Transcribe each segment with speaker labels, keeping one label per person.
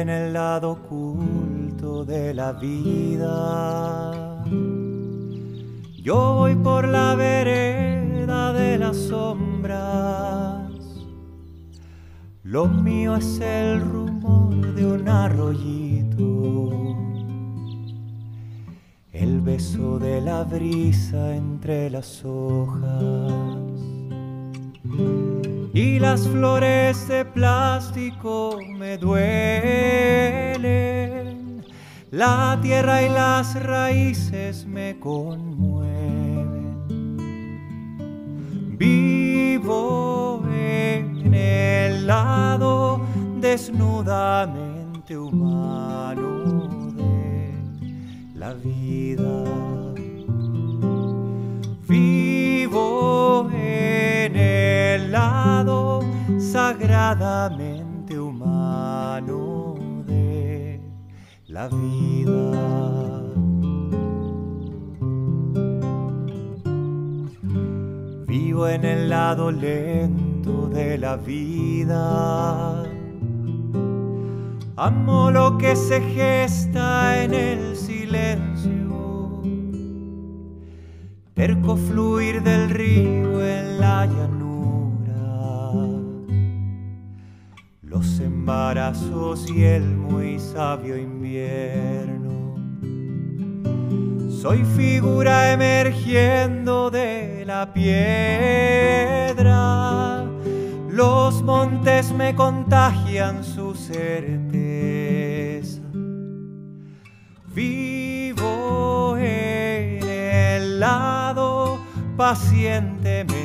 Speaker 1: En el lado oculto de la vida. Yo voy por la vereda de las sombras. Lo mío es el rumor de un arroyito. El beso de la brisa entre las hojas y las flores de plástico me duelen. La tierra y las raíces me conmueven. Vivo en el lado desnudamente humano de la vida. Vivo lado sagradamente humano de la vida. Vivo en el lado lento de la vida. Amo lo que se gesta en el silencio perco fluir del río en la llanura, los embarazos y el muy sabio invierno. Soy figura emergiendo de la piedra, los montes me contagian su certeza. Vivo en el pacientemente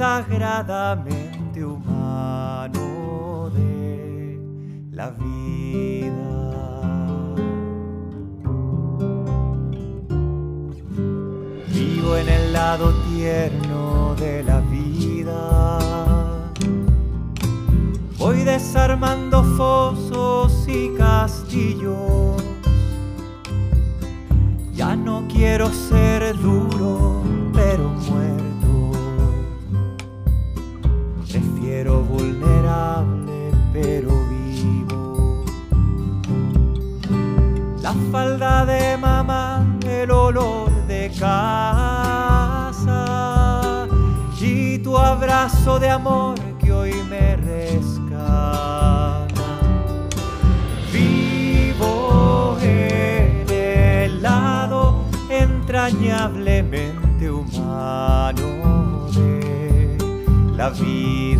Speaker 1: sagradamente humano de la vida. Vivo en el lado tierno de la vida Voy desarmando fosos y castillos. Ya no quiero ser duro, pero muerto. Pero vivo. La falda de mamá, el olor de casa y tu abrazo de amor que hoy me rescata. Vivo en el lado entrañablemente humano de la vida.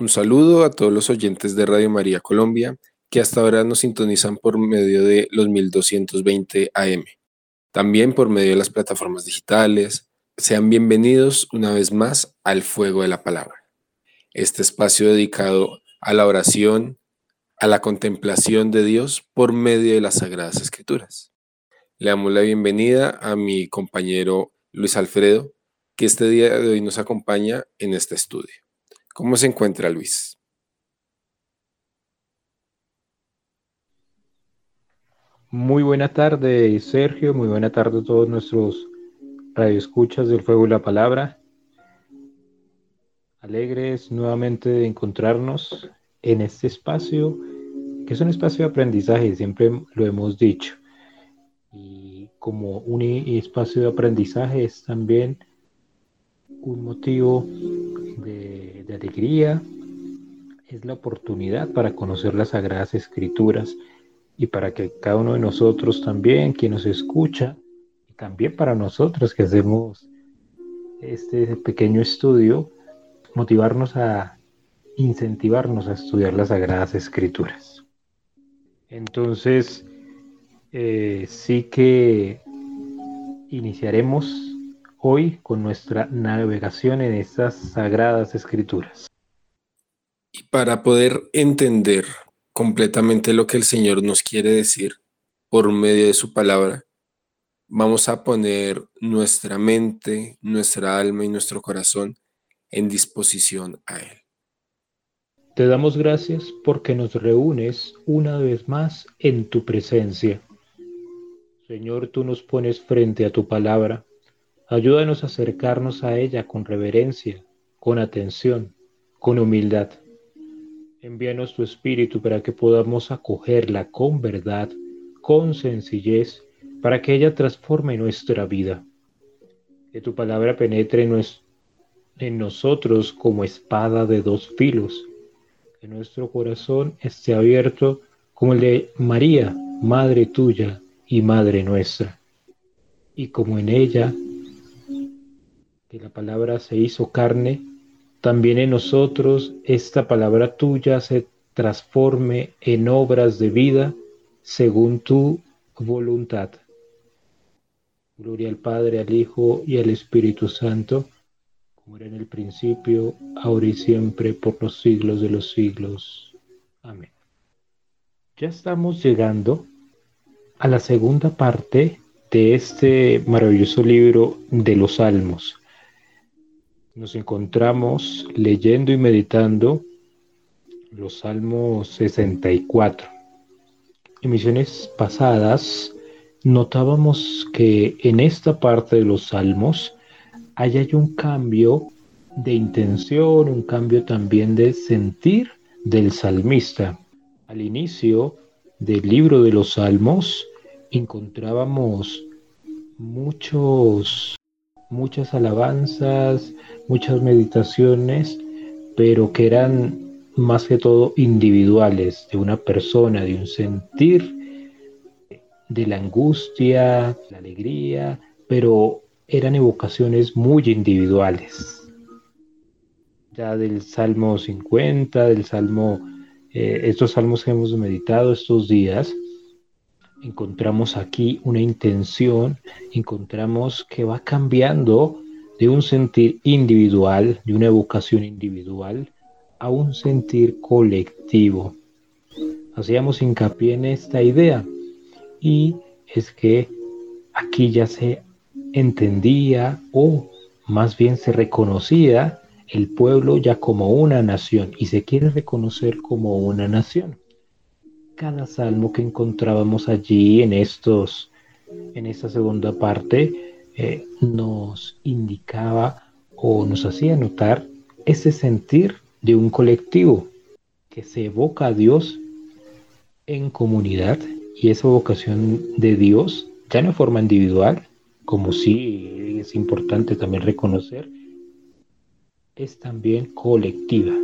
Speaker 2: Un saludo a todos los oyentes de Radio María Colombia que hasta ahora nos sintonizan por medio de los 1220 AM, también por medio de las plataformas digitales. Sean bienvenidos una vez más al Fuego de la Palabra, este espacio dedicado a la oración, a la contemplación de Dios por medio de las Sagradas Escrituras. Le damos la bienvenida a mi compañero Luis Alfredo, que este día de hoy nos acompaña en este estudio. ¿Cómo se encuentra Luis?
Speaker 3: Muy buena tarde, Sergio. Muy buena tarde a todos nuestros radioescuchas del Fuego y la Palabra. Alegres nuevamente de encontrarnos en este espacio, que es un espacio de aprendizaje, siempre lo hemos dicho y como un espacio de aprendizaje es también un motivo alegría, es la oportunidad para conocer las sagradas escrituras y para que cada uno de nosotros también, quien nos escucha, y también para nosotros que hacemos este pequeño estudio, motivarnos a incentivarnos a estudiar las sagradas escrituras. Entonces, Eh, sí que iniciaremos hoy con nuestra navegación en estas sagradas escrituras.
Speaker 2: Y para poder entender completamente lo que el Señor nos quiere decir por medio de su palabra, vamos a poner nuestra mente, nuestra alma y nuestro corazón en disposición a Él.
Speaker 3: Te damos gracias porque nos reúnes una vez más en tu presencia. Señor, tú nos pones frente a tu palabra. Ayúdanos a acercarnos a ella con reverencia, con atención, con humildad. Envíanos tu espíritu para que podamos acogerla con verdad, con sencillez para que ella transforme nuestra vida. Que tu palabra penetre en, nosotros como espada de dos filos. Que nuestro corazón esté abierto como el de María, Madre tuya y Madre nuestra. Y como en ella, que la palabra se hizo carne, también en nosotros esta palabra tuya se transforme en obras de vida según tu voluntad. Gloria al Padre, al Hijo y al Espíritu Santo, como era en el principio, ahora y siempre, por los siglos de los siglos. Amén. Ya estamos llegando a la segunda parte de este maravilloso libro de los Salmos. Nos encontramos leyendo y meditando los Salmos 64. En misiones pasadas notábamos que en esta parte de los salmos hay, hay un cambio de intención, un cambio también de sentir del salmista. Al inicio del libro de los salmos encontrábamos muchos, muchas alabanzas, muchas meditaciones, pero que eran más que todo individuales de una persona, de un sentir de la angustia, la alegría, pero eran evocaciones muy individuales. Ya del Salmo 50, del Salmo, eh, estos salmos que hemos meditado estos días, encontramos aquí una intención, encontramos que va cambiando de un sentir individual, de una evocación individual, a un sentir colectivo. Hacíamos hincapié en esta idea y es que aquí ya se entendía o más bien se reconocía el pueblo ya como una nación y se quiere reconocer como una nación. Cada salmo que encontrábamos allí en estos, en esta segunda parte, eh, nos indicaba o nos hacía notar ese sentir de un colectivo que se evoca a Dios en comunidad y esa vocación de Dios, ya no forma individual, como sí es importante también reconocer, es también colectiva.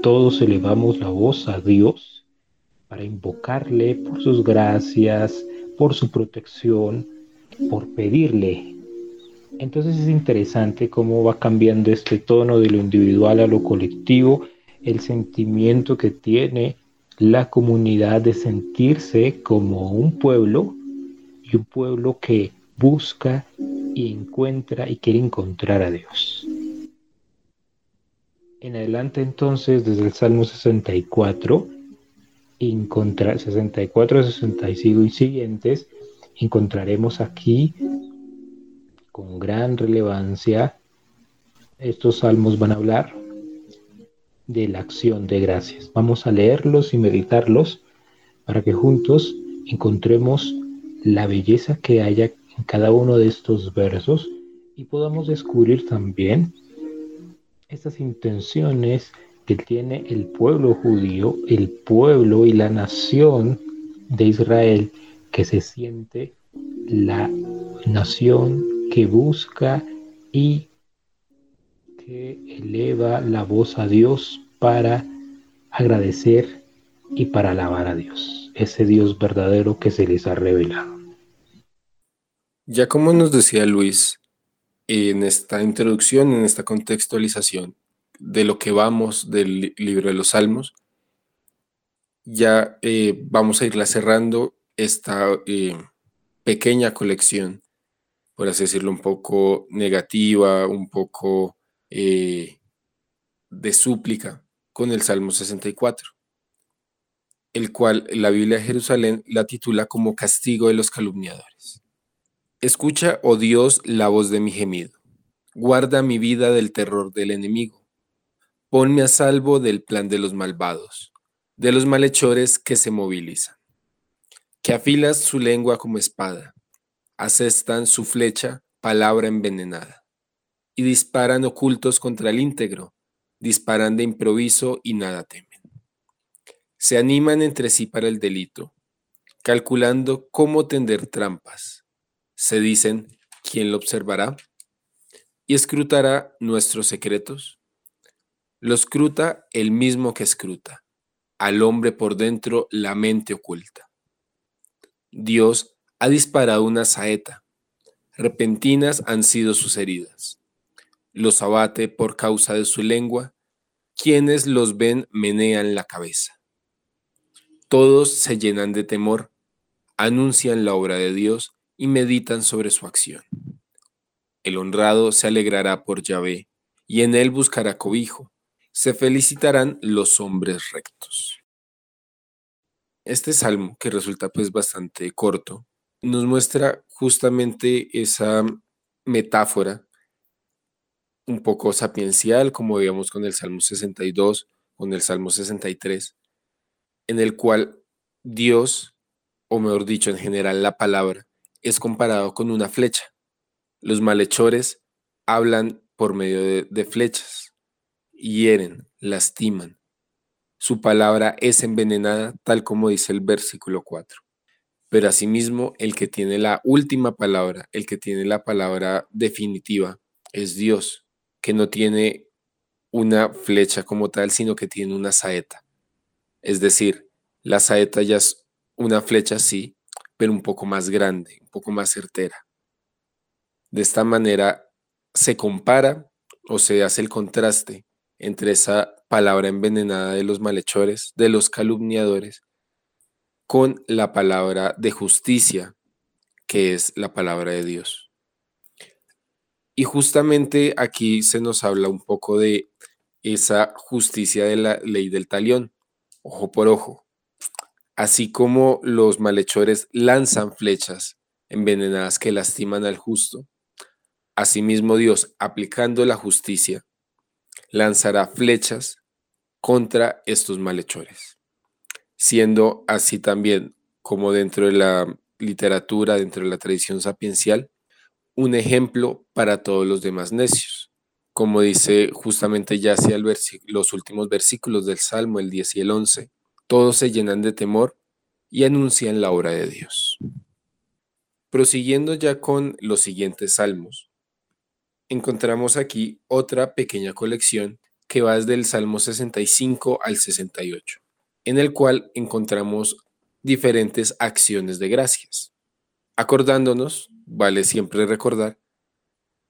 Speaker 3: Todos elevamos la voz a Dios para invocarle por sus gracias, por su protección, por pedirle. Entonces es interesante cómo va cambiando este tono de lo individual a lo colectivo, el sentimiento que tiene la comunidad de sentirse como un pueblo y un pueblo que busca y encuentra y quiere encontrar a Dios. En adelante entonces, desde el Salmo 64, 64, 65 y siguientes, encontraremos aquí con gran relevancia, estos salmos van a hablar de la acción de gracias. Vamos a leerlos y meditarlos para que juntos encontremos la belleza que haya en cada uno de estos versos y podamos descubrir también estas intenciones que tiene el pueblo judío, el pueblo y la nación de Israel que se siente la nación que busca y que eleva la voz a Dios para agradecer y para alabar a Dios, ese Dios verdadero que se les ha revelado.
Speaker 2: Ya como nos decía Luis, en esta introducción, en esta contextualización de lo que vamos del libro de los Salmos, ya eh, vamos a irla cerrando esta eh, pequeña colección, por así decirlo, un poco negativa, un poco eh, de súplica, con el Salmo 64, el cual la Biblia de Jerusalén la titula como castigo de los calumniadores. Escucha, oh Dios, la voz de mi gemido. Guarda mi vida del terror del enemigo. Ponme a salvo del plan de los malvados, de los malhechores que se movilizan, que afilas su lengua como espada, asestan su flecha, palabra envenenada, y disparan ocultos contra el íntegro, disparan de improviso y nada temen. Se animan entre sí para el delito, calculando cómo tender trampas. Se dicen, ¿quién lo observará? ¿Y escrutará nuestros secretos? Lo escruta el mismo que escruta, al hombre por dentro la mente oculta. Dios ha disparado una saeta, repentinas han sido sus heridas. Los abate por causa de su lengua, quienes los ven menean la cabeza. Todos se llenan de temor, anuncian la obra de Dios y meditan sobre su acción. El honrado se alegrará por Yahvé, y en él buscará cobijo. Se felicitarán los hombres rectos. Este salmo, que resulta pues bastante corto, nos muestra justamente esa metáfora un poco sapiencial, como veíamos con el Salmo 62, con el Salmo 63, en el cual Dios, o mejor dicho, en general la palabra, es comparado con una flecha. Los malhechores hablan por medio de, de flechas, hieren, lastiman. Su palabra es envenenada, tal como dice el versículo 4. Pero asimismo, el que tiene la última palabra, el que tiene la palabra definitiva, es Dios, que no tiene una flecha como tal, sino que tiene una saeta. Es decir, la saeta ya es una flecha sí, pero un poco más grande, un poco más certera. De esta manera se compara o se hace el contraste entre esa palabra envenenada de los malhechores, de los calumniadores, con la palabra de justicia, que es la palabra de Dios. Y justamente aquí se nos habla un poco de esa justicia de la ley del talión, ojo por ojo. Así como los malhechores lanzan flechas envenenadas que lastiman al justo, asimismo Dios, aplicando la justicia, lanzará flechas contra estos malhechores, siendo así también como dentro de la literatura, dentro de la tradición sapiencial, un ejemplo para todos los demás necios. Como dice justamente ya hacia los últimos versículos del Salmo, el 10 y el 11, todos se llenan de temor y anuncian la obra de Dios. Prosiguiendo ya con los siguientes salmos, encontramos aquí otra pequeña colección que va desde el Salmo 65 al 68, en el cual encontramos diferentes acciones de gracias. Acordándonos, vale siempre recordar,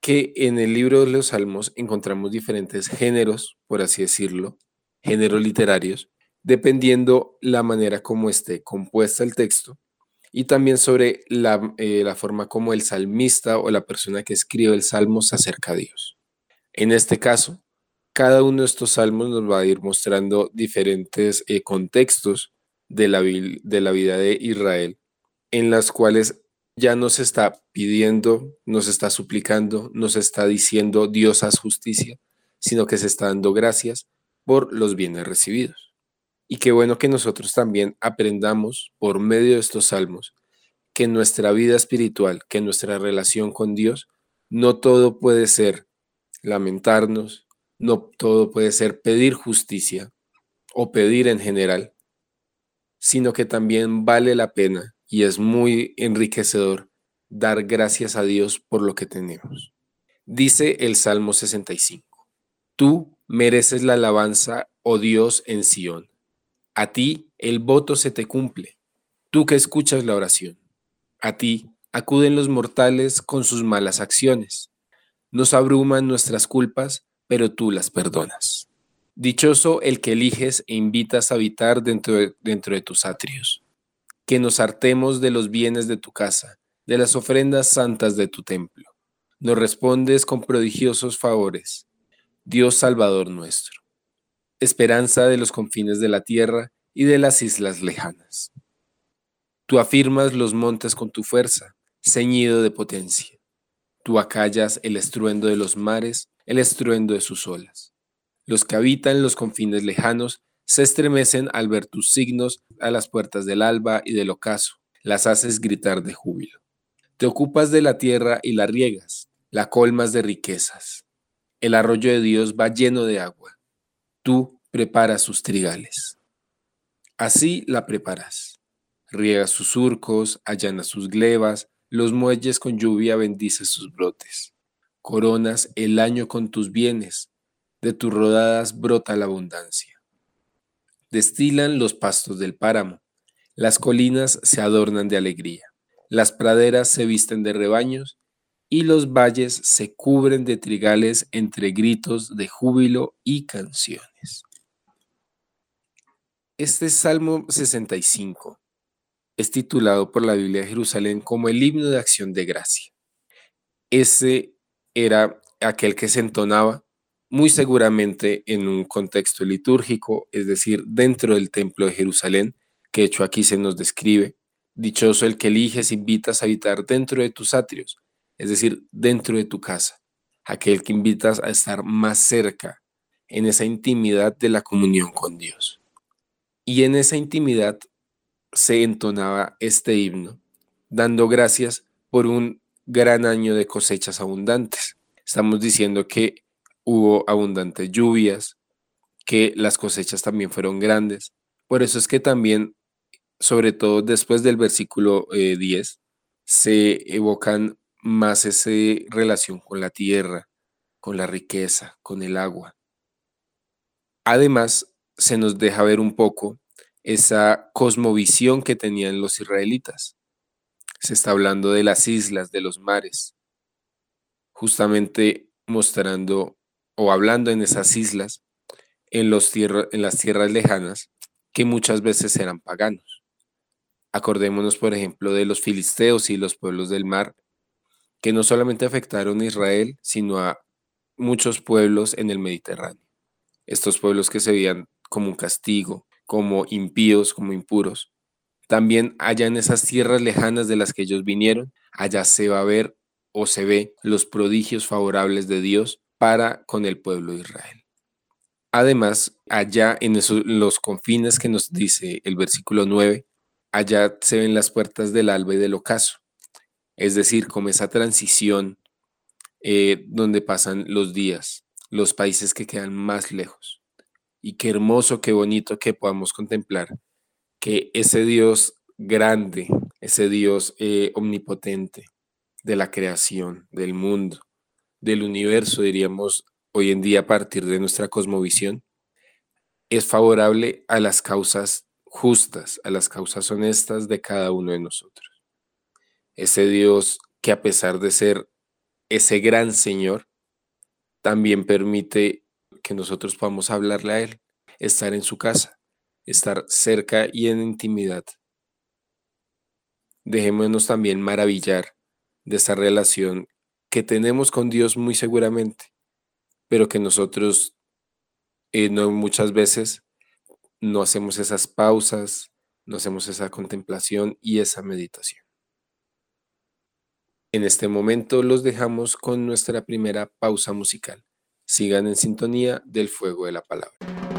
Speaker 2: que en el libro de los Salmos encontramos diferentes géneros, por así decirlo, géneros literarios, dependiendo la manera como esté compuesta el texto y también sobre la, eh, forma como el salmista o la persona que escribe el salmo se acerca a Dios. En este caso, cada uno de estos salmos nos va a ir mostrando diferentes eh, contextos de la, de la vida de Israel, en las cuales ya nos está pidiendo, nos está suplicando, nos está diciendo Dios haz justicia, sino que se está dando gracias por los bienes recibidos. Y qué bueno que nosotros también aprendamos por medio de estos salmos que nuestra vida espiritual, que nuestra relación con Dios, no todo puede ser lamentarnos, no todo puede ser pedir justicia o pedir en general, sino que también vale la pena y es muy enriquecedor dar gracias a Dios por lo que tenemos. Dice el Salmo 65, Tú mereces la alabanza, oh Dios, en Sión a ti el voto se te cumple, tú que escuchas la oración. A ti acuden los mortales con sus malas acciones. Nos abruman nuestras culpas, pero tú las perdonas. Dichoso el que eliges e invitas a habitar dentro de, dentro de tus atrios. que nos hartemos de los bienes de tu casa, de las ofrendas santas de tu templo. Nos respondes con prodigiosos favores, Dios Salvador nuestro, esperanza de los confines de la tierra y de las islas lejanas. Tú afirmas los montes con tu fuerza, ceñido de potencia. Tú acallas el estruendo de los mares, el estruendo de sus olas. Los que habitan los confines lejanos se estremecen al ver tus signos a las puertas del alba y del ocaso. Las haces gritar de júbilo. Te ocupas de la tierra y la riegas, la colmas de riquezas. El arroyo de Dios va lleno de agua. Tú preparas sus trigales. Así la preparas. Riegas sus surcos, allanas sus glebas, los muelles con lluvia bendices sus brotes. Coronas el año con tus bienes, de tus rodadas brota la abundancia. Destilan los pastos del páramo, las colinas se adornan de alegría, las praderas se visten de rebaños y los valles se cubren de trigales entre gritos de júbilo y canciones. Este Salmo 65 es titulado por la Biblia de Jerusalén como el himno de acción de gracia. Ese era aquel que se entonaba muy seguramente en un contexto litúrgico, es decir, dentro del templo de Jerusalén, que hecho aquí se nos describe. Dichoso el que eliges, invitas a habitar dentro de tus atrios, es decir, dentro de tu casa. Aquel que invitas a estar más cerca, en esa intimidad de la comunión con Dios. Y en esa intimidad se entonaba este himno, dando gracias por un gran año de cosechas abundantes. Estamos diciendo que hubo abundantes lluvias, que las cosechas también fueron grandes. Por eso es que también, sobre todo después del versículo 10, eh, se evocan más esa relación con la tierra, con la riqueza, con el agua. Además, se nos deja ver un poco esa cosmovisión que tenían los israelitas. Se está hablando de las islas, de los mares, justamente mostrando o hablando en esas islas, en, los en las tierras lejanas, que muchas veces eran paganos. Acordémonos, por ejemplo, de los filisteos y los pueblos del mar, que no solamente afectaron a Israel, sino a muchos pueblos en el Mediterráneo. Estos pueblos que se veían como un castigo, como impíos, como impuros. También allá en esas tierras lejanas de las que ellos vinieron, allá se va a ver o se ve los prodigios favorables de Dios para con el pueblo de Israel. Además, allá en los confines que nos dice el versículo 9, allá se ven las puertas del alba y del ocaso, es decir, como esa transición eh, donde pasan los días, los países que quedan más lejos y qué hermoso, qué bonito que podamos contemplar que ese Dios grande, ese Dios eh, omnipotente de la creación, del mundo, del universo, diríamos hoy en día a partir de nuestra cosmovisión, es favorable a las causas justas, a las causas honestas de cada uno de nosotros. Ese Dios que a pesar de ser ese gran Señor, también permite que nosotros podamos hablarle a Él, estar en su casa, estar cerca y en intimidad. Dejémonos también maravillar de esa relación que tenemos con Dios muy seguramente, pero que nosotros eh, no muchas veces no hacemos esas pausas, no hacemos esa contemplación y esa meditación. En este momento los dejamos con nuestra primera pausa musical. Sigan en sintonía del fuego de la palabra.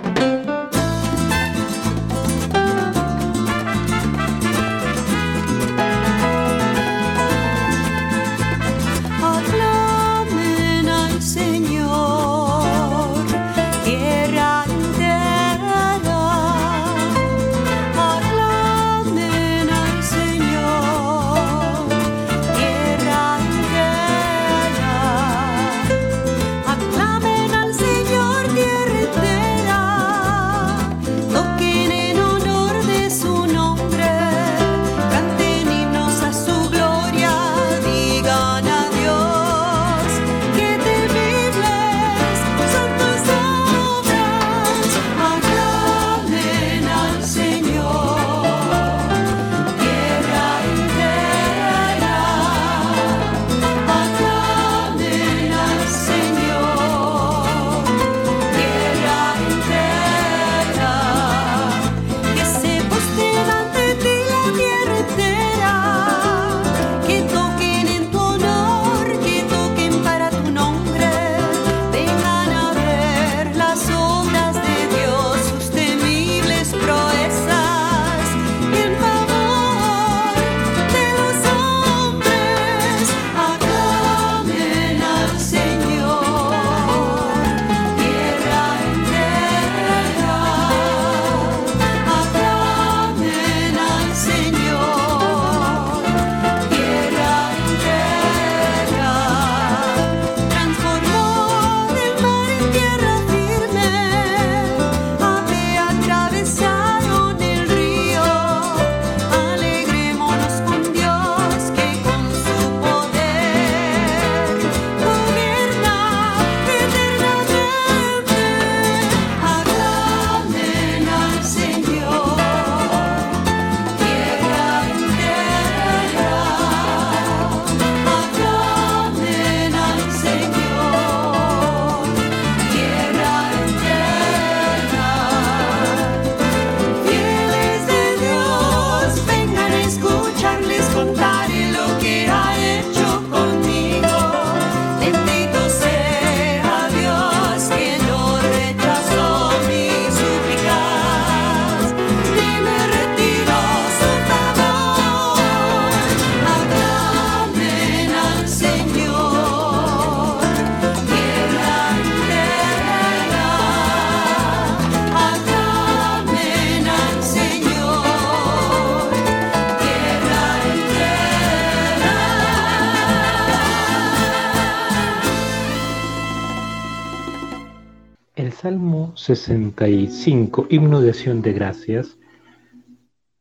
Speaker 3: Salmo 65, himno de acción de gracias,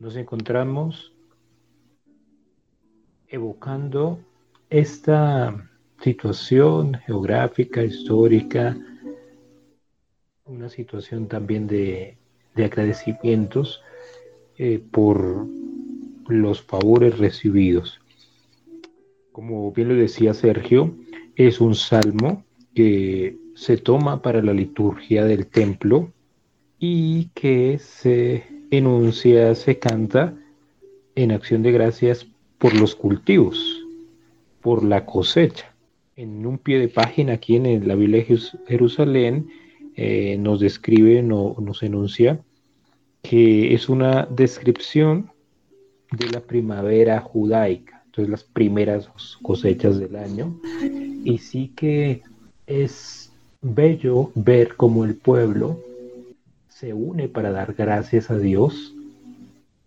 Speaker 3: nos encontramos evocando esta situación geográfica, histórica, una situación también de, agradecimientos eh, por los favores recibidos. Como bien lo decía Sergio, es un salmo que se toma para la liturgia del templo y que se enuncia, se canta en acción de gracias por los cultivos, por la cosecha. En un pie de página aquí en la Biblia de Jerusalén eh, nos describe, no, nos enuncia que es una descripción de la primavera judaica, entonces las primeras cosechas del año, y sí que es bello ver cómo el pueblo se une para dar gracias a Dios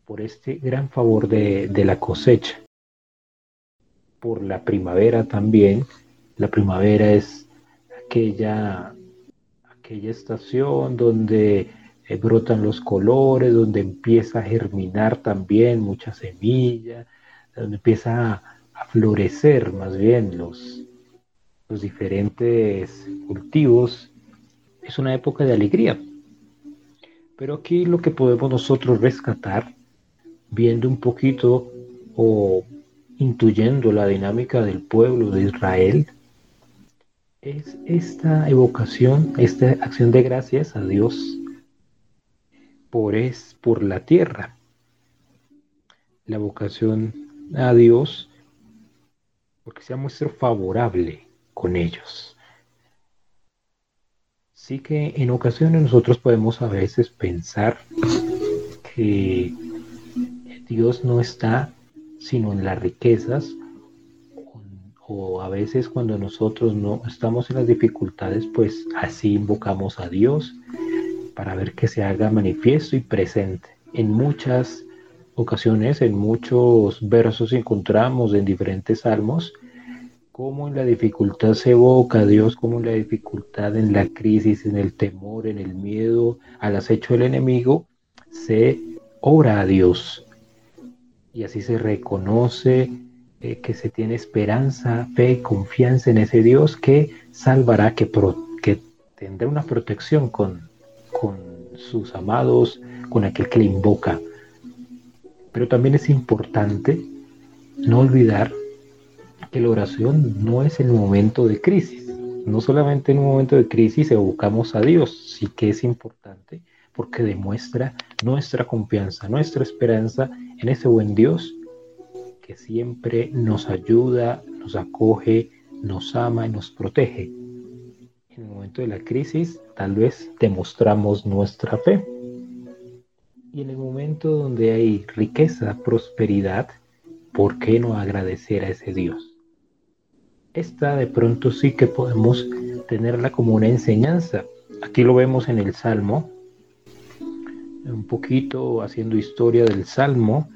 Speaker 3: por este gran favor de, de la cosecha, por la primavera también, la primavera es aquella aquella estación donde eh, brotan los colores, donde empieza a germinar también mucha semilla, donde empieza a, florecer más bien los, los diferentes cultivos. Es una época de alegría. Pero aquí lo que podemos nosotros rescatar, viendo un poquito o intuyendo la dinámica del pueblo de Israel, es esta evocación, esta acción de gracias a Dios por, es, por la tierra. La vocación a Dios porque sea muestra favorable con ellos. Sí que en ocasiones nosotros podemos a veces pensar que Dios no está sino en las riquezas o a veces cuando nosotros no estamos en las dificultades, pues así invocamos a Dios para ver que se haga manifiesto y presente. En muchas ocasiones, en muchos versos encontramos en diferentes salmos cómo en la dificultad se evoca a Dios, cómo en la dificultad, en la crisis, en el temor, en el miedo, al acecho del enemigo, se ora a Dios. Y así se reconoce eh, que se tiene esperanza, fe, confianza en ese Dios que salvará, que, tendrá una protección con, con sus amados, con aquel que le invoca. Pero también es importante no olvidar que la oración no es el momento de crisis. No solamente en un momento de crisis evocamos a Dios, sí que es importante porque demuestra nuestra confianza, nuestra esperanza en ese buen Dios que siempre nos ayuda, nos acoge, nos ama y nos protege. En el momento de la crisis tal vez demostramos nuestra fe. Y en el momento donde hay riqueza, prosperidad, ¿por qué no agradecer a ese Dios? Esta de pronto sí que podemos tenerla como una enseñanza. Aquí lo vemos en el Salmo, un poquito haciendo historia del Salmo,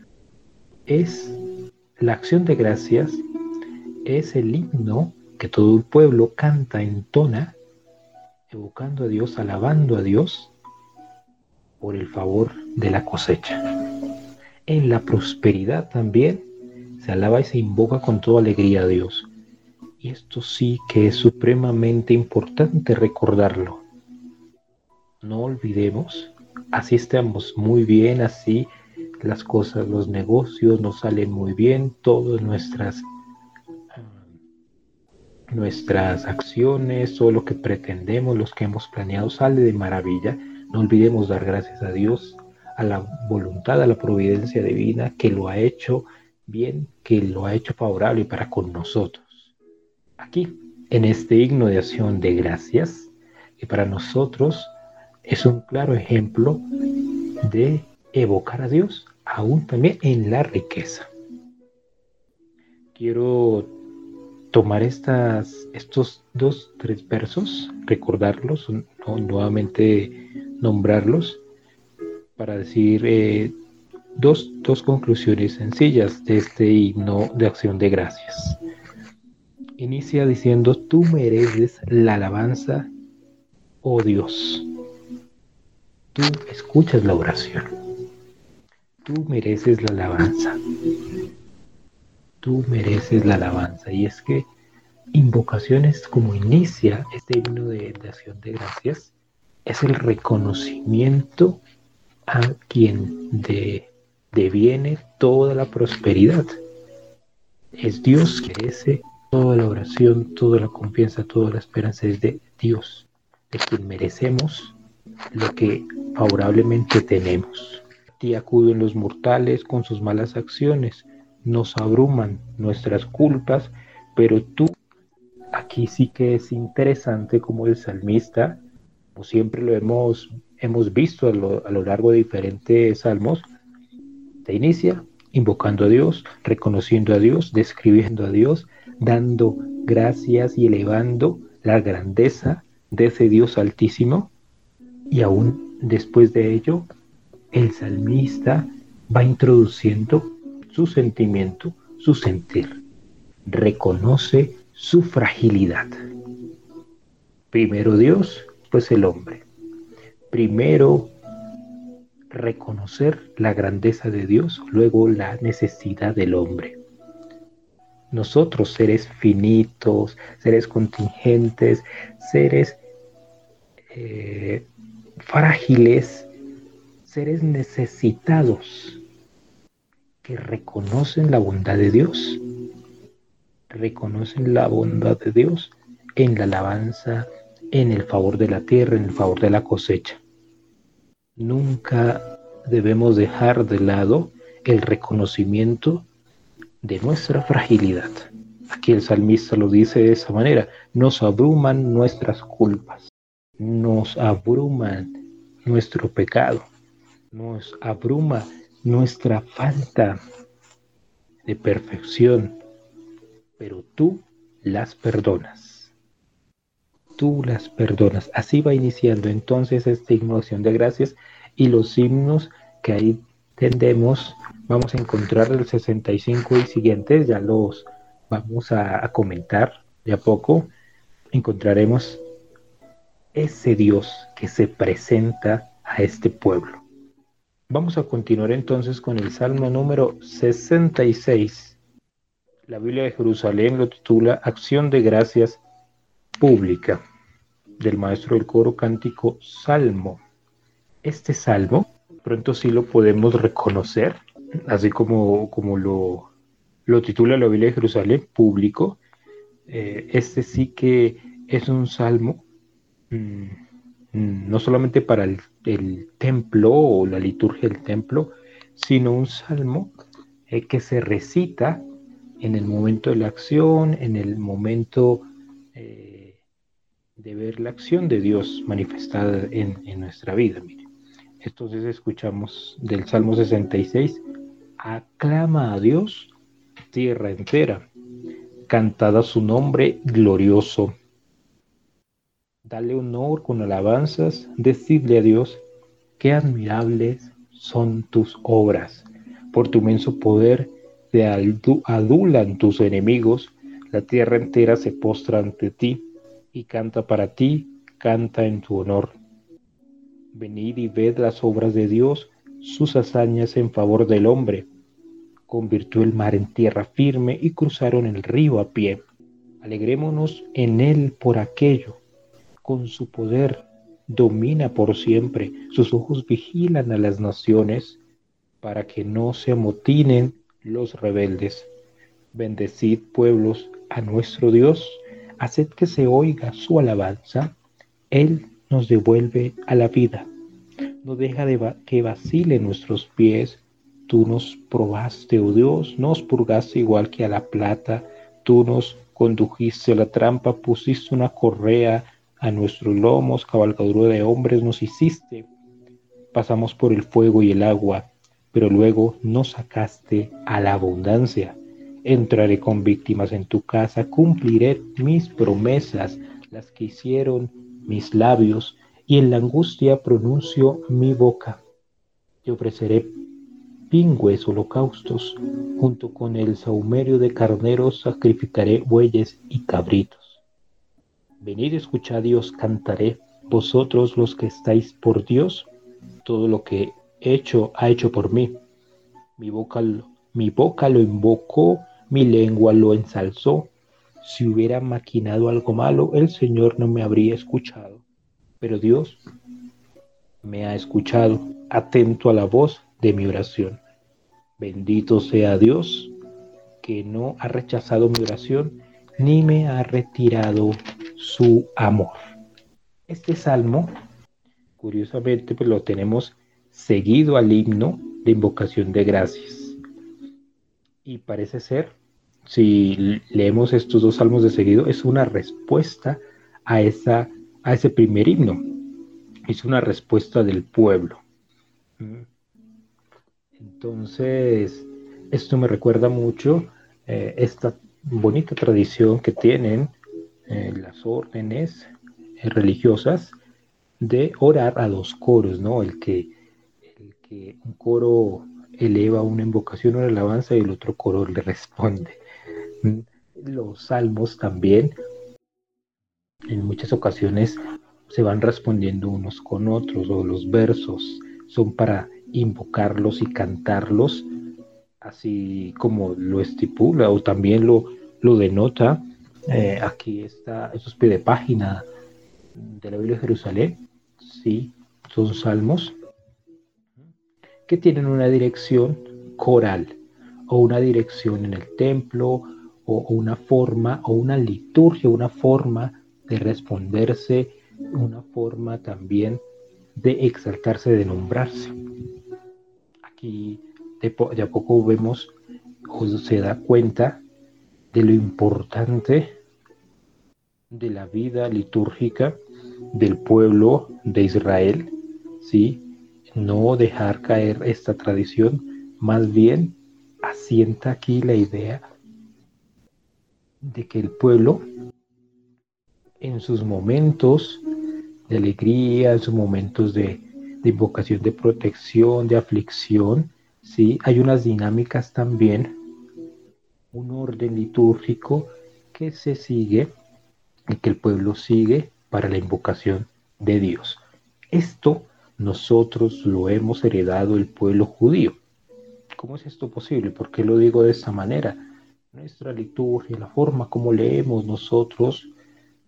Speaker 3: es la acción de gracias es el himno que todo el pueblo canta, entona, evocando a Dios, alabando a Dios por el favor de la cosecha. En la prosperidad también se alaba y se invoca con toda alegría a Dios. Y esto sí que es supremamente importante recordarlo. No olvidemos, así estamos muy bien, así las cosas, los negocios nos salen muy bien, todas nuestras, nuestras acciones, todo lo que pretendemos, los que hemos planeado sale de maravilla. No olvidemos dar gracias a Dios, a la voluntad, a la providencia divina que lo ha hecho bien, que lo ha hecho favorable para con nosotros. Aquí, en este himno de acción de gracias, que para nosotros es un claro ejemplo de evocar a Dios, aún también en la riqueza. Quiero tomar estas, estos dos, tres versos, recordarlos, nuevamente nombrarlos, para decir eh, dos, dos conclusiones sencillas de este himno de acción de gracias. Inicia diciendo, tú mereces la alabanza oh Dios, tú escuchas la oración, tú mereces la alabanza, tú mereces la alabanza. Y es que invocaciones como inicia este himno de, acción de gracias es el reconocimiento a quien de, deviene toda la prosperidad. Es Dios que merece toda la oración, toda la confianza, toda la esperanza es de Dios, de quien merecemos lo que favorablemente tenemos. Ti acuden los mortales con sus malas acciones, nos abruman nuestras culpas, pero tú, aquí sí que es interesante como el salmista, como siempre lo hemos, hemos visto a lo, a lo largo de diferentes salmos, te inicia invocando a Dios, reconociendo a Dios, describiendo a Dios, dando gracias y elevando la grandeza de ese Dios altísimo. Y aún después de ello, el salmista va introduciendo su sentimiento, su sentir. Reconoce su fragilidad. Primero Dios, pues el hombre. Primero reconocer la grandeza de Dios, luego la necesidad del hombre. Nosotros, seres finitos, seres contingentes, seres eh, frágiles, seres necesitados, que reconocen la bondad de Dios, reconocen la bondad de Dios en la alabanza, en el favor de la tierra, en el favor de la cosecha. Nunca debemos dejar de lado el reconocimiento de nuestra fragilidad. Aquí el salmista lo dice de esa manera, nos abruman nuestras culpas, nos abruman nuestro pecado, nos abruma nuestra falta de perfección, pero tú las perdonas. Tú las perdonas. Así va iniciando entonces esta ignoración de gracias y los himnos que ahí tendemos, vamos a encontrar el 65 y siguientes, ya los vamos a, a comentar de a poco. Encontraremos ese Dios que se presenta a este pueblo. Vamos a continuar entonces con el Salmo número 66. La Biblia de Jerusalén lo titula Acción de Gracias Pública del maestro del coro cántico Salmo este salmo, pronto sí lo podemos reconocer, así como, como lo, lo titula la Biblia de Jerusalén, público. Eh, este sí que es un salmo, mm, no solamente para el, templo o la liturgia del templo, sino un salmo eh, que se recita en el momento de la acción, en el momento eh, de ver la acción de Dios manifestada en, en nuestra vida. Entonces escuchamos del Salmo 66, aclama a Dios tierra entera, cantada su nombre glorioso. Dale honor con alabanzas, decidle a Dios, qué admirables son tus obras. Por tu inmenso poder te adulan tus enemigos, la tierra entera se postra ante ti y canta para ti, canta en tu honor. Venid y ved las obras de Dios, sus hazañas en favor del hombre. Convirtió el mar en tierra firme y cruzaron el río a pie. Alegrémonos en él por aquello. Con su poder domina por siempre, sus ojos vigilan a las naciones para que no se amotinen los rebeldes. Bendecid pueblos a nuestro Dios, haced que se oiga su alabanza. Él nos devuelve a la vida. No deja de que vacile nuestros pies. Tú nos probaste, oh Dios, nos purgaste igual que a la plata. Tú nos condujiste a la trampa, pusiste una correa a nuestros lomos, cabalgadura de hombres nos hiciste. Pasamos por el fuego y el agua, pero luego nos sacaste a la abundancia. Entraré con víctimas en tu casa, cumpliré mis promesas, las que hicieron mis labios, y en la angustia pronuncio mi boca. Te ofreceré pingües holocaustos, junto con el saumerio de carneros sacrificaré bueyes y cabritos. Venid, escuchad y os cantaré, vosotros los que estáis por Dios, todo lo que he hecho ha hecho por mí. Mi boca lo invocó, mi lengua lo ensalzó. Si hubiera maquinado algo malo, el Señor no me habría escuchado. Pero Dios me ha escuchado, atento a la voz de mi oración. Bendito sea Dios, que no ha rechazado mi oración, ni me ha retirado su amor. Este salmo, curiosamente, pues lo tenemos seguido al himno de invocación de gracias. Y parece ser, si leemos estos dos salmos de seguido, es una respuesta a, esa, a ese primer himno. Es una respuesta del pueblo. Entonces, esto me recuerda mucho eh, esta bonita tradición que tienen eh, las órdenes eh, religiosas de orar a dos coros, ¿no? El que, el que un coro eleva una invocación, una alabanza y el otro coro le responde. Los salmos también en muchas ocasiones se van respondiendo unos con otros o los versos son para invocarlos y cantarlos así como lo estipula o también lo, lo denota eh, aquí está, esos pie de página de la Biblia de Jerusalén, sí, son salmos que tienen una dirección coral o una dirección en el templo o, una forma o una liturgia, una forma de responderse, una forma también de exaltarse, de nombrarse. Aquí de, de a poco vemos o se da cuenta de lo importante de la vida litúrgica del pueblo de Israel, ¿sí? No dejar caer esta tradición, más bien asienta aquí la idea de que el pueblo en sus momentos de alegría, en sus momentos de, invocación de protección, de aflicción, ¿sí? Hay unas dinámicas también un orden litúrgico que se sigue y que el pueblo sigue para la invocación de Dios. Esto nosotros lo hemos heredado el pueblo judío. ¿Cómo es esto posible? ¿Por qué lo digo de esta manera? Nuestra liturgia, la forma como leemos nosotros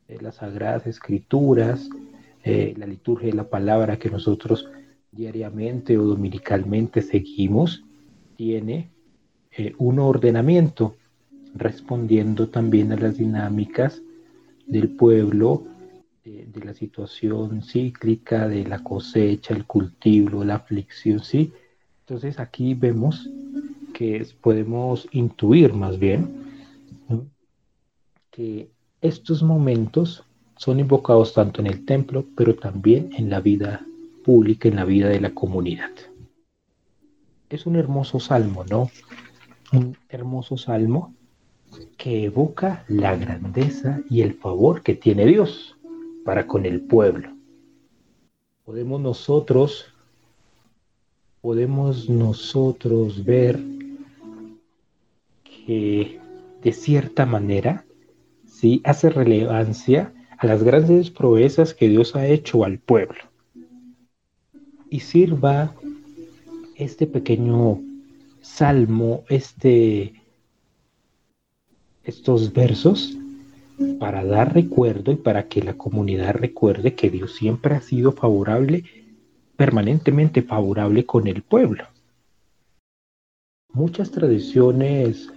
Speaker 3: eh, las sagradas escrituras, eh, la liturgia de la palabra que nosotros diariamente o dominicalmente seguimos, tiene eh, un ordenamiento, respondiendo también a las dinámicas del pueblo, de, la situación cíclica, de la cosecha, el cultivo, la aflicción, ¿sí? Entonces aquí vemos que podemos intuir más bien que estos momentos son invocados tanto en el templo, pero también en la vida pública, en la vida de la comunidad. Es un hermoso salmo, ¿no? un hermoso salmo que evoca la grandeza y el favor que tiene Dios para con el pueblo. Podemos nosotros, podemos nosotros ver que de cierta manera, sí, hace relevancia a las grandes proezas que Dios ha hecho al pueblo. Y sirva este pequeño salmo, este, estos versos, para dar recuerdo y para que la comunidad recuerde que Dios siempre ha sido favorable, permanentemente favorable con el pueblo. Muchas tradiciones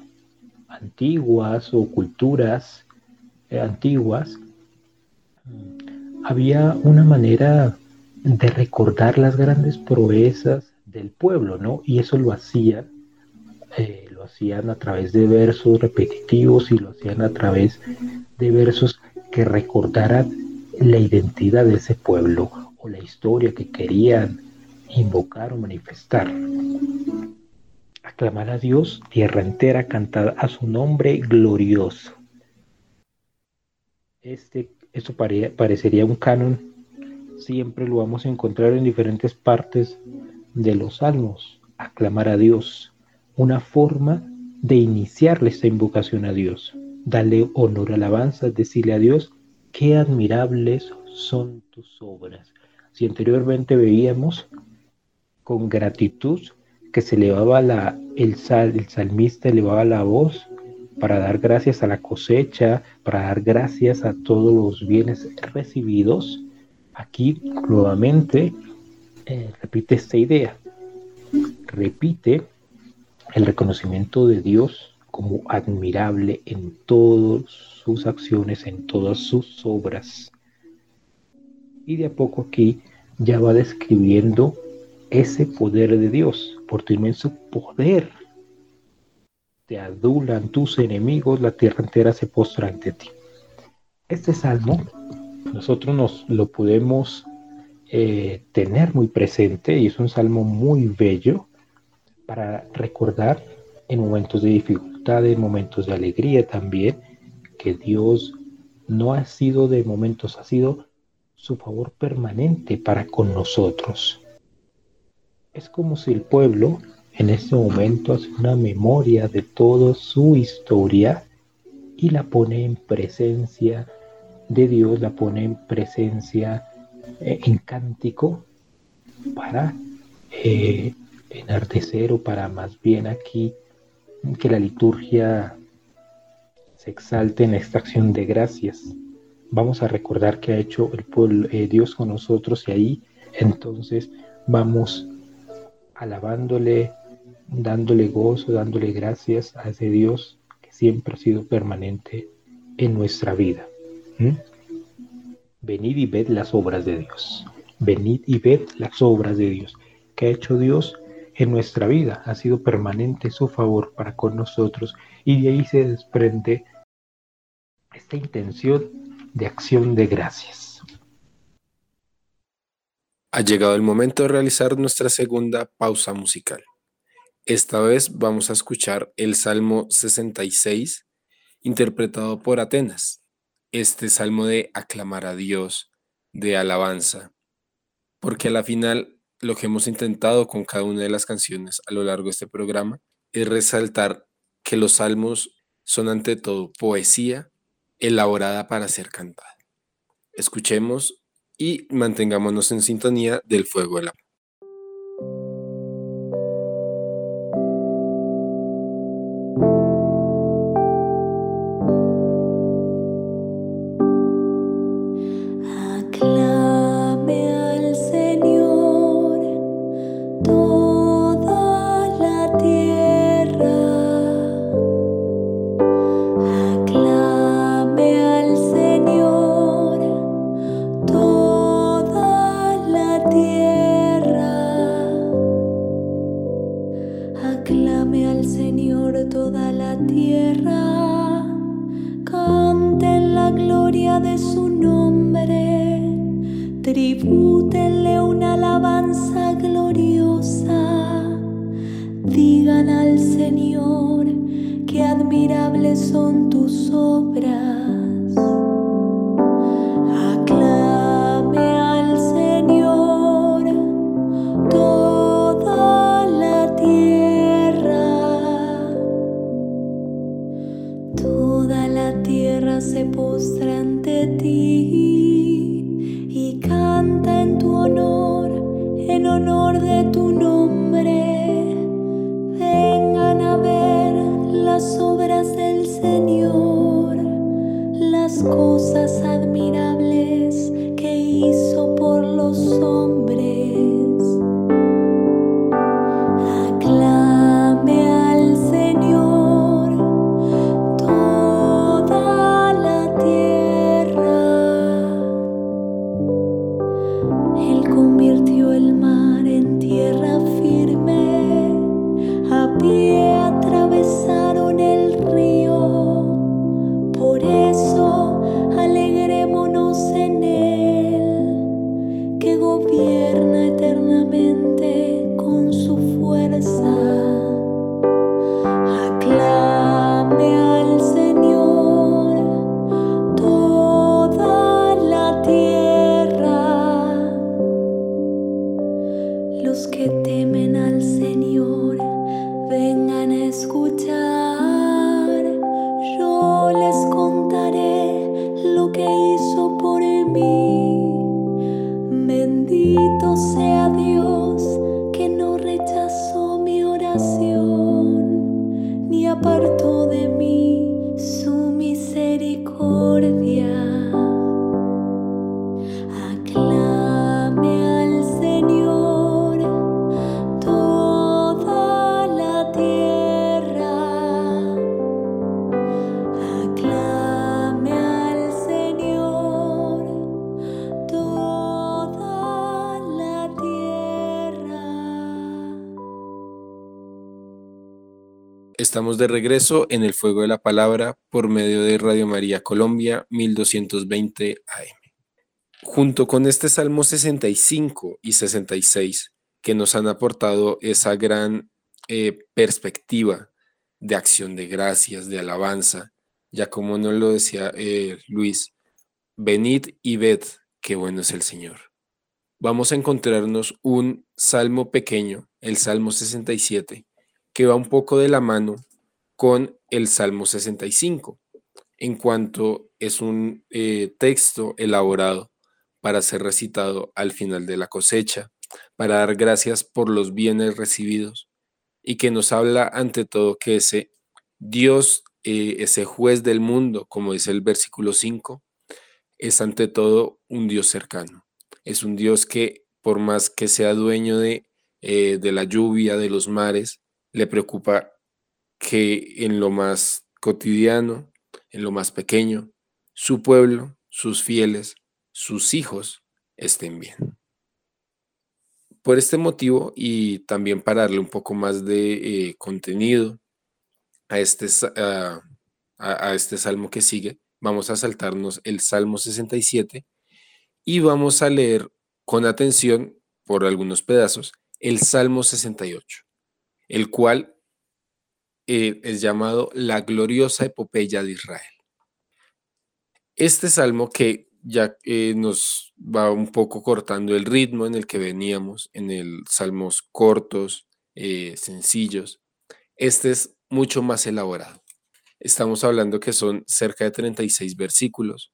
Speaker 3: antiguas o culturas eh, antiguas, había una manera de recordar las grandes proezas del pueblo, ¿no? Y eso lo hacían eh, lo hacían a través de versos repetitivos y lo hacían a través de versos que recordaran la identidad de ese pueblo o la historia que querían invocar o manifestar. Aclamar a Dios, tierra entera, cantar a su nombre glorioso. Este, esto parecería un canon, siempre lo vamos a encontrar en diferentes partes de los salmos. Aclamar a Dios, una forma de iniciarle esta invocación a Dios. Dale honor, alabanza, decirle a Dios, qué admirables son tus obras. Si anteriormente veíamos con gratitud que se elevaba la, el, sal, el salmista elevaba la voz para dar gracias a la cosecha, para dar gracias a todos los bienes recibidos, aquí nuevamente eh, repite esta idea, repite el reconocimiento de Dios como admirable en todas sus acciones, en todas sus obras. Y de a poco aquí ya va describiendo ese poder de Dios, por tu inmenso poder. Te adulan tus enemigos, la tierra entera se postra ante ti. Este salmo nosotros nos lo podemos eh, tener muy presente y es un salmo muy bello para recordar en momentos de dificultad, en momentos de alegría también, que Dios no ha sido de momentos, ha sido su favor permanente para con nosotros. Es como si el pueblo en este momento hace una memoria de toda su historia y la pone en presencia de Dios, la pone en presencia eh, en cántico para eh, enardecer o para más bien aquí que la liturgia se exalte en esta acción de gracias. Vamos a recordar que ha hecho el pueblo, eh, Dios con nosotros y ahí entonces vamos alabándole, dándole gozo, dándole gracias a ese Dios que siempre ha sido permanente en nuestra vida. ¿Mm? Venid y ved las obras de Dios. Venid y ved las obras de Dios. que ha hecho Dios en nuestra vida? Ha sido permanente su favor para con nosotros y de ahí se desprende esta intención de acción de gracias.
Speaker 4: Ha llegado el momento de realizar nuestra segunda pausa musical. Esta vez vamos a escuchar el Salmo 66, interpretado por Atenas este salmo de aclamar a Dios, de alabanza, porque a la final lo que hemos intentado con cada una de las canciones a lo largo de este programa es resaltar que los salmos son ante todo poesía elaborada para ser cantada. Escuchemos y mantengámonos en sintonía del fuego del amor.
Speaker 2: Estamos de regreso en el fuego de la palabra por medio de Radio María Colombia 1220 AM. Junto con este Salmo 65 y 66 que nos han aportado esa gran eh, perspectiva de acción de gracias, de alabanza, ya como nos lo decía eh, Luis, venid y ved qué bueno es el Señor. Vamos a encontrarnos un salmo pequeño, el Salmo 67, que va un poco de la mano con el Salmo 65, en cuanto es un eh, texto elaborado para ser recitado al final de la cosecha, para dar gracias por los bienes recibidos y que nos habla ante todo que ese Dios, eh, ese juez del mundo, como dice el versículo 5, es ante todo un Dios cercano. Es un Dios que por más que sea dueño de, eh, de la lluvia, de los mares, le preocupa que en lo más cotidiano, en lo más pequeño, su pueblo, sus fieles, sus hijos estén bien. Por este motivo y también para darle un poco más de eh, contenido a este, a este salmo que sigue, vamos a saltarnos el Salmo 67 y vamos a leer con atención por algunos pedazos el Salmo 68 el cual eh, es llamado la gloriosa epopeya de Israel. Este salmo que ya eh, nos va un poco cortando el ritmo en el que veníamos, en el salmos cortos, eh, sencillos, este es mucho más elaborado. Estamos hablando que son cerca de 36 versículos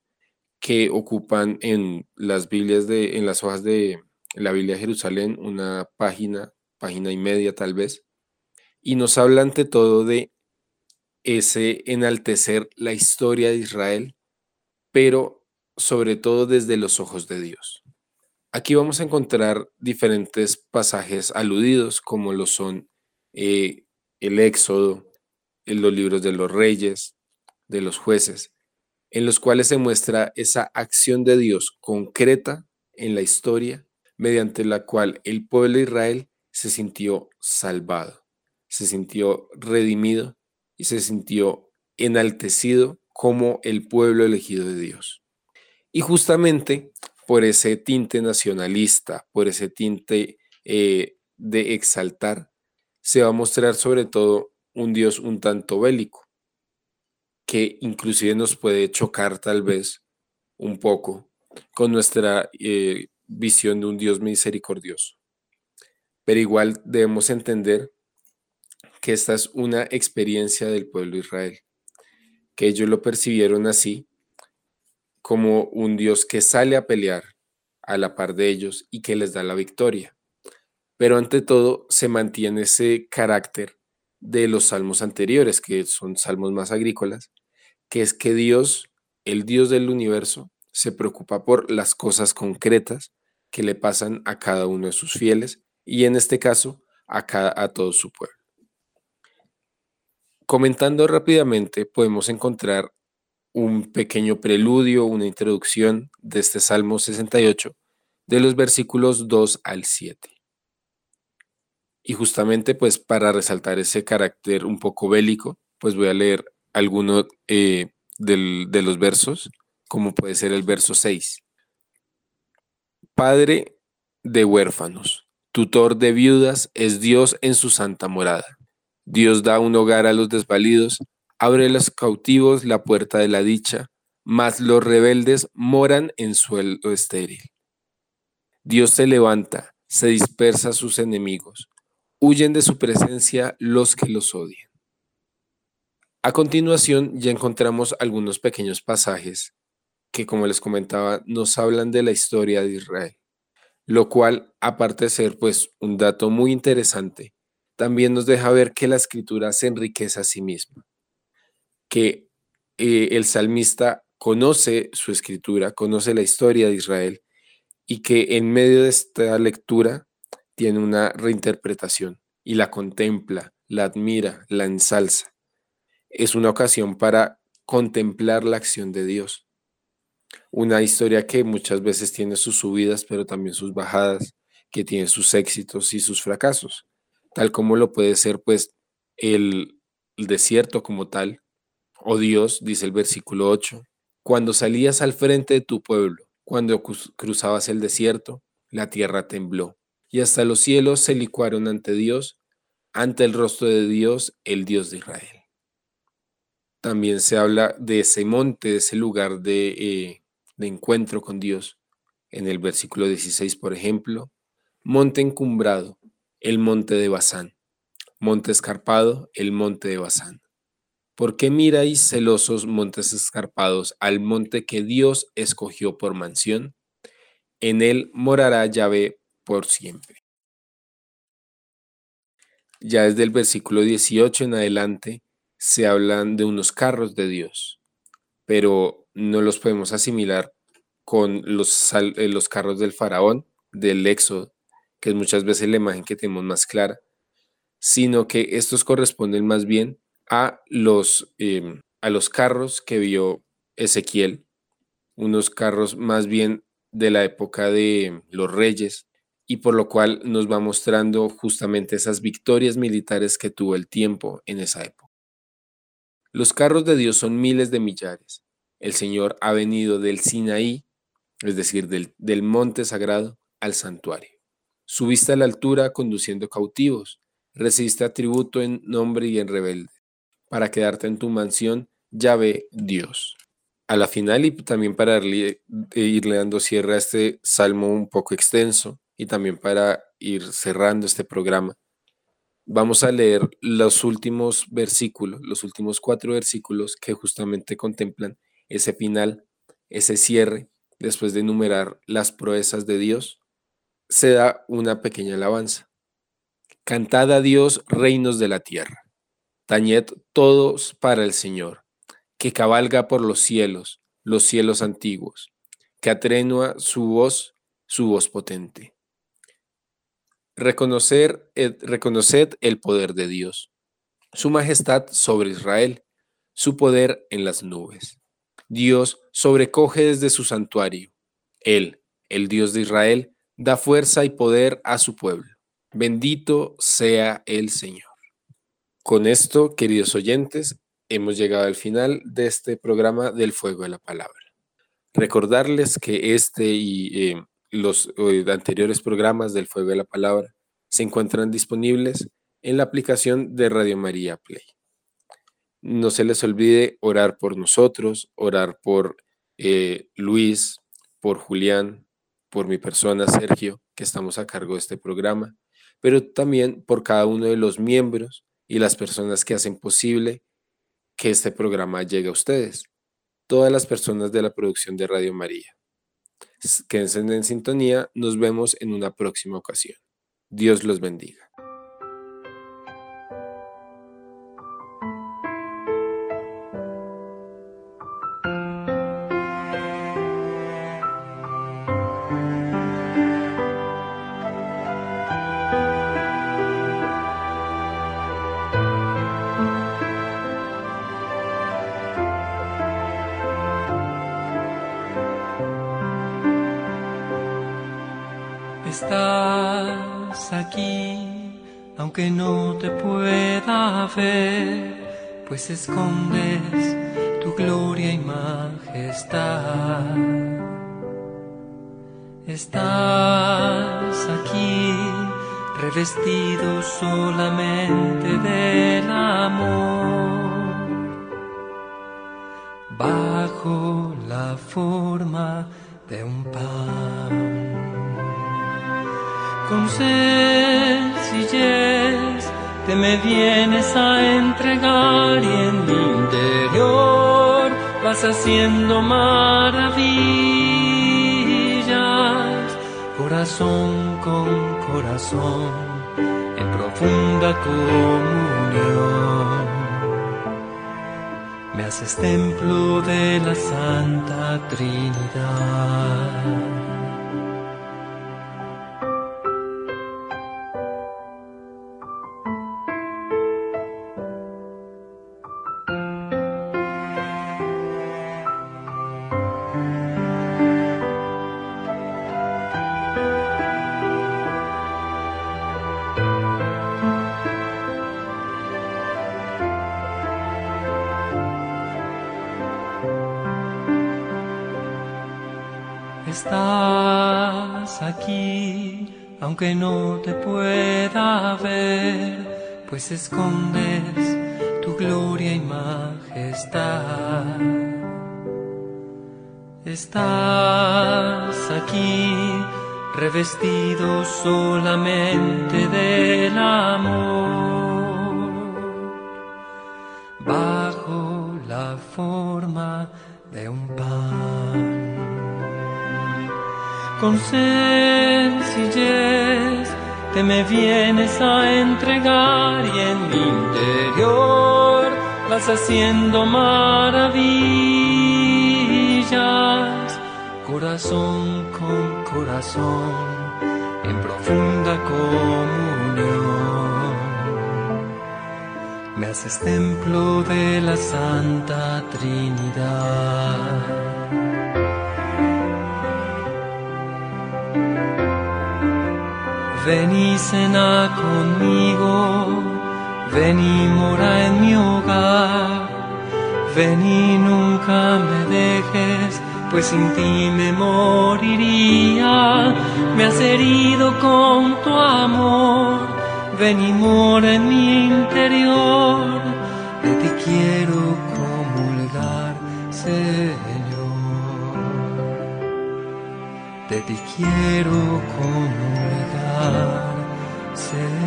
Speaker 2: que ocupan en las Biblias de, en las hojas de la Biblia de Jerusalén, una página, página y media tal vez, y nos habla ante todo de ese enaltecer la historia de Israel, pero sobre todo desde los ojos de Dios. Aquí vamos a encontrar diferentes pasajes aludidos, como lo son eh, el Éxodo, en los libros de los reyes, de los jueces, en los cuales se muestra esa acción de Dios concreta en la historia, mediante la cual el pueblo de Israel se sintió salvado se sintió redimido y se sintió enaltecido como el pueblo elegido de Dios. Y justamente por ese tinte nacionalista, por ese tinte eh, de exaltar, se va a mostrar sobre todo un Dios un tanto bélico, que inclusive nos puede chocar tal vez un poco con nuestra eh, visión de un Dios misericordioso. Pero igual debemos entender que esta es una experiencia del pueblo de Israel, que ellos lo percibieron así, como un Dios que sale a pelear a la par de ellos y que les da la victoria. Pero ante todo se mantiene ese carácter de los salmos anteriores, que son salmos más agrícolas, que es que Dios, el Dios del universo, se preocupa por las cosas concretas que le pasan a cada uno de sus fieles y en este caso a, a todo su pueblo. Comentando rápidamente, podemos encontrar un pequeño preludio, una introducción de este Salmo 68, de los versículos 2 al 7. Y justamente pues para resaltar ese carácter un poco bélico, pues voy a leer alguno eh, de los versos, como puede ser el verso 6. Padre de huérfanos, tutor de viudas, es Dios en su santa morada. Dios da un hogar a los desvalidos, abre a los cautivos la puerta de la dicha, mas los rebeldes moran en suelo estéril. Dios se levanta, se dispersa a sus enemigos, huyen de su presencia los que los odian. A continuación ya encontramos algunos pequeños pasajes que, como les comentaba, nos hablan de la historia de Israel, lo cual, aparte de ser pues un dato muy interesante, también nos deja ver que la escritura se enriquece a sí misma, que eh, el salmista conoce su escritura, conoce la historia de Israel y que en medio de esta lectura tiene una reinterpretación y la contempla, la admira, la ensalza. Es una ocasión para contemplar la acción de Dios. Una historia que muchas veces tiene sus subidas, pero también sus bajadas, que tiene sus éxitos y sus fracasos, tal como lo puede ser pues el, desierto como tal, o Dios, dice el versículo 8, cuando salías al frente de tu pueblo, cuando cruzabas el desierto, la tierra tembló, y hasta los cielos se licuaron ante Dios, ante el rostro de Dios, el Dios de Israel. También se habla de ese monte, de ese lugar de, eh, de encuentro con Dios. En el versículo 16, por ejemplo, monte encumbrado, el monte de Basán, monte escarpado, el monte de Basán. ¿Por qué miráis celosos montes escarpados al monte que Dios escogió por mansión? En él morará Yahvé por siempre. Ya desde el versículo 18 en adelante se hablan de unos carros de Dios, pero no los podemos asimilar con los, eh, los carros del faraón, del éxodo, que es muchas veces la imagen que tenemos más clara, sino que estos corresponden más bien a los, em, a los carros que vio Ezequiel, unos carros más bien de la época de los reyes, y por lo cual nos va mostrando justamente esas victorias militares que tuvo el tiempo en esa época. Los carros de Dios son miles de millares. El Señor ha venido del Sinaí, es decir, del, del monte sagrado, al santuario. Subiste a la altura conduciendo cautivos, recibiste atributo en nombre y en rebelde para quedarte en tu mansión, llave Dios. A la final y también para irle, irle dando cierre a este salmo un poco extenso y también para ir cerrando este programa, vamos a leer los últimos versículos, los últimos cuatro versículos que justamente contemplan ese final, ese cierre, después de enumerar las proezas de Dios, se da una pequeña alabanza. Cantad a Dios, reinos de la tierra. Tañed todos para el Señor, que cabalga por los cielos, los cielos antiguos, que atrenua su voz, su voz potente. Reconocer, reconoced el poder de Dios, su majestad sobre Israel, su poder en las nubes. Dios sobrecoge desde su santuario. Él, el Dios de Israel, da fuerza y poder a su pueblo. Bendito sea el Señor. Con esto, queridos oyentes, hemos llegado al final de este programa del Fuego de la Palabra. Recordarles que este y eh, los eh, anteriores programas del Fuego de la Palabra se encuentran disponibles en la aplicación de Radio María Play. No se les olvide orar por nosotros, orar por eh, Luis, por Julián, por mi persona, Sergio, que estamos a cargo de este programa, pero también por cada uno de los miembros y las personas que hacen posible que este programa llegue a ustedes. Todas las personas de la producción de Radio María. Quédense en sintonía, nos vemos en una próxima ocasión. Dios los bendiga.
Speaker 1: Aunque no te pueda ver, pues escondes tu gloria y majestad. Estás aquí revestido solamente del amor, bajo la forma de un pan con sencillez te me vienes a entregar y en mi interior vas haciendo maravillas, corazón con corazón, en profunda comunión. me haces templo de la Santa Trinidad. Aunque no te pueda ver, pues escondes tu gloria y majestad. Estás aquí, revestido solamente del amor, bajo la forma de un pan con sencillez te me vienes a entregar y en mi interior vas haciendo maravillas, corazón con corazón, en profunda comunión. Me haces templo de la Santa Trinidad. Ven y cena conmigo, ven y mora en mi hogar, ven y nunca me dejes, pues sin ti me moriría, me has herido con tu amor, ven y mora en mi interior, de ti quiero comulgar, Señor, de ti quiero comulgar. se